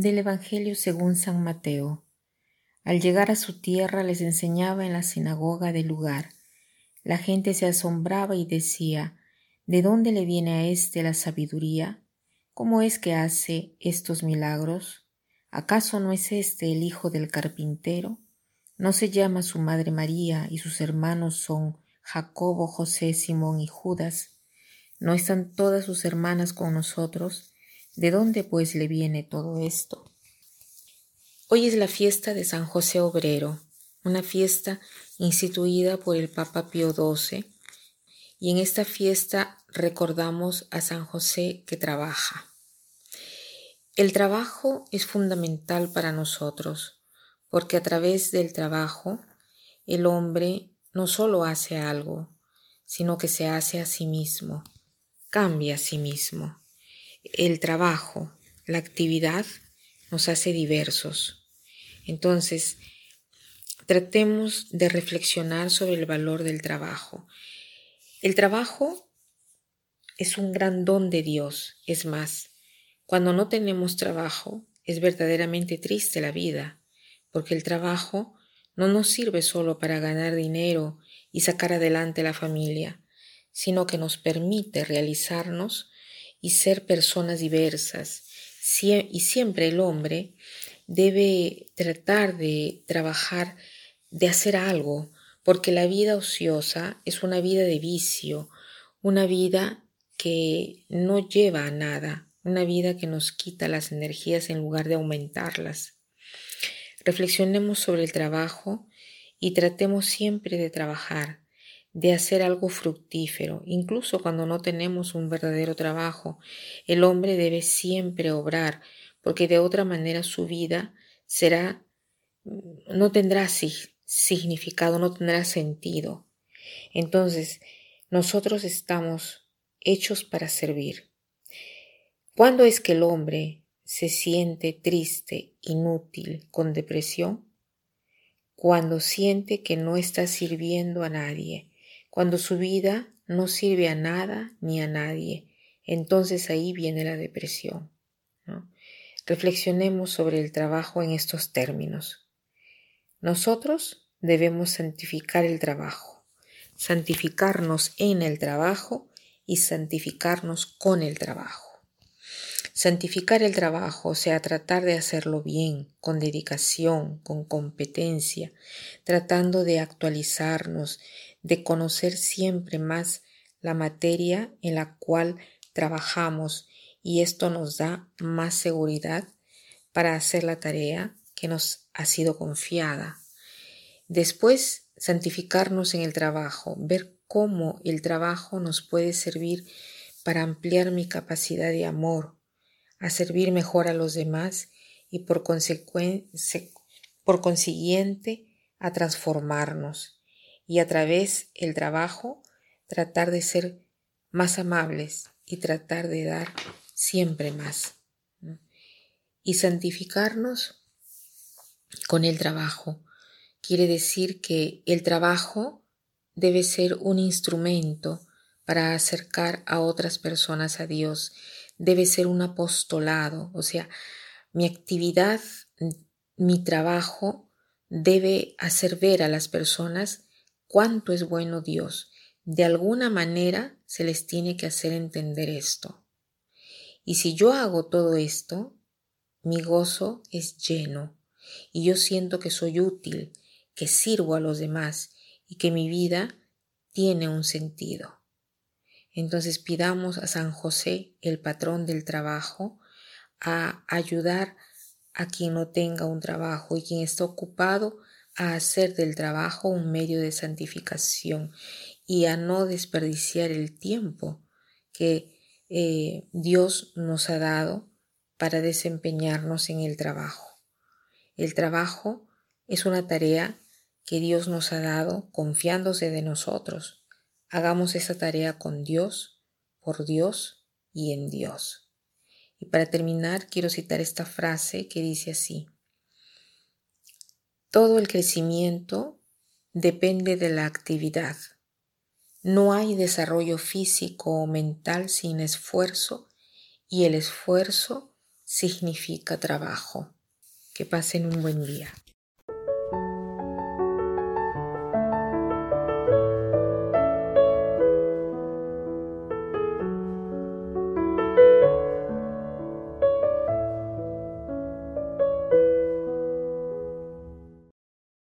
Del Evangelio según San Mateo. Al llegar a su tierra les enseñaba en la sinagoga del lugar. La gente se asombraba y decía, ¿de dónde le viene a éste la sabiduría? ¿Cómo es que hace estos milagros? ¿Acaso no es este el hijo del carpintero? ¿No se llama su madre María y sus hermanos son Jacobo, José, Simón y Judas? ¿No están todas sus hermanas con nosotros? ¿De dónde pues le viene todo esto? Hoy es la fiesta de San José Obrero, una fiesta instituida por el Papa Pío XII, y en esta fiesta recordamos a San José que trabaja. El trabajo es fundamental para nosotros, porque a través del trabajo el hombre no solo hace algo, sino que se hace a sí mismo, cambia a sí mismo el trabajo, la actividad nos hace diversos. Entonces, tratemos de reflexionar sobre el valor del trabajo. El trabajo es un gran don de Dios. Es más, cuando no tenemos trabajo, es verdaderamente triste la vida, porque el trabajo no nos sirve solo para ganar dinero y sacar adelante la familia, sino que nos permite realizarnos y ser personas diversas. Y siempre el hombre debe tratar de trabajar, de hacer algo, porque la vida ociosa es una vida de vicio, una vida que no lleva a nada, una vida que nos quita las energías en lugar de aumentarlas. Reflexionemos sobre el trabajo y tratemos siempre de trabajar, de hacer algo fructífero, incluso cuando no tenemos un verdadero trabajo. El hombre debe siempre obrar, porque de otra manera su vida será, no tendrá significado, no tendrá sentido. Entonces, nosotros estamos hechos para servir. ¿Cuándo es que el hombre se siente triste, inútil, con depresión? Cuando siente que no está sirviendo a nadie, cuando su vida no sirve a nada ni a nadie, entonces ahí viene la depresión. Reflexionemos sobre el trabajo en estos términos. Nosotros debemos santificar el trabajo, santificarnos en el trabajo y santificarnos con el trabajo. Santificar el trabajo, o sea, tratar de hacerlo bien, con dedicación, con competencia, tratando de actualizarnos, de conocer siempre más la materia en la cual trabajamos y esto nos da más seguridad para hacer la tarea que nos ha sido confiada. Después, santificarnos en el trabajo, ver cómo el trabajo nos puede servir para ampliar mi capacidad de amor, a servir mejor a los demás y por, por consiguiente a transformarnos y a través del trabajo tratar de ser más amables y tratar de dar siempre más. Y santificarnos con el trabajo quiere decir que el trabajo debe ser un instrumento para acercar a otras personas a Dios, debe ser un apostolado, o sea, mi actividad, mi trabajo debe hacer ver a las personas cuánto es bueno Dios. De alguna manera se les tiene que hacer entender esto. Y si yo hago todo esto, mi gozo es lleno y yo siento que soy útil, que sirvo a los demás y que mi vida tiene un sentido. Entonces pidamos a San José, el patrón del trabajo, a ayudar a quien no tenga un trabajo y quien está ocupado a hacer del trabajo un medio de santificación y a no desperdiciar el tiempo que eh, Dios nos ha dado para desempeñarnos en el trabajo. El trabajo es una tarea que Dios nos ha dado confiándose de nosotros. Hagamos esa tarea con Dios, por Dios y en Dios. Y para terminar, quiero citar esta frase que dice así. Todo el crecimiento depende de la actividad. No hay desarrollo físico o mental sin esfuerzo y el esfuerzo significa trabajo. Que pasen un buen día.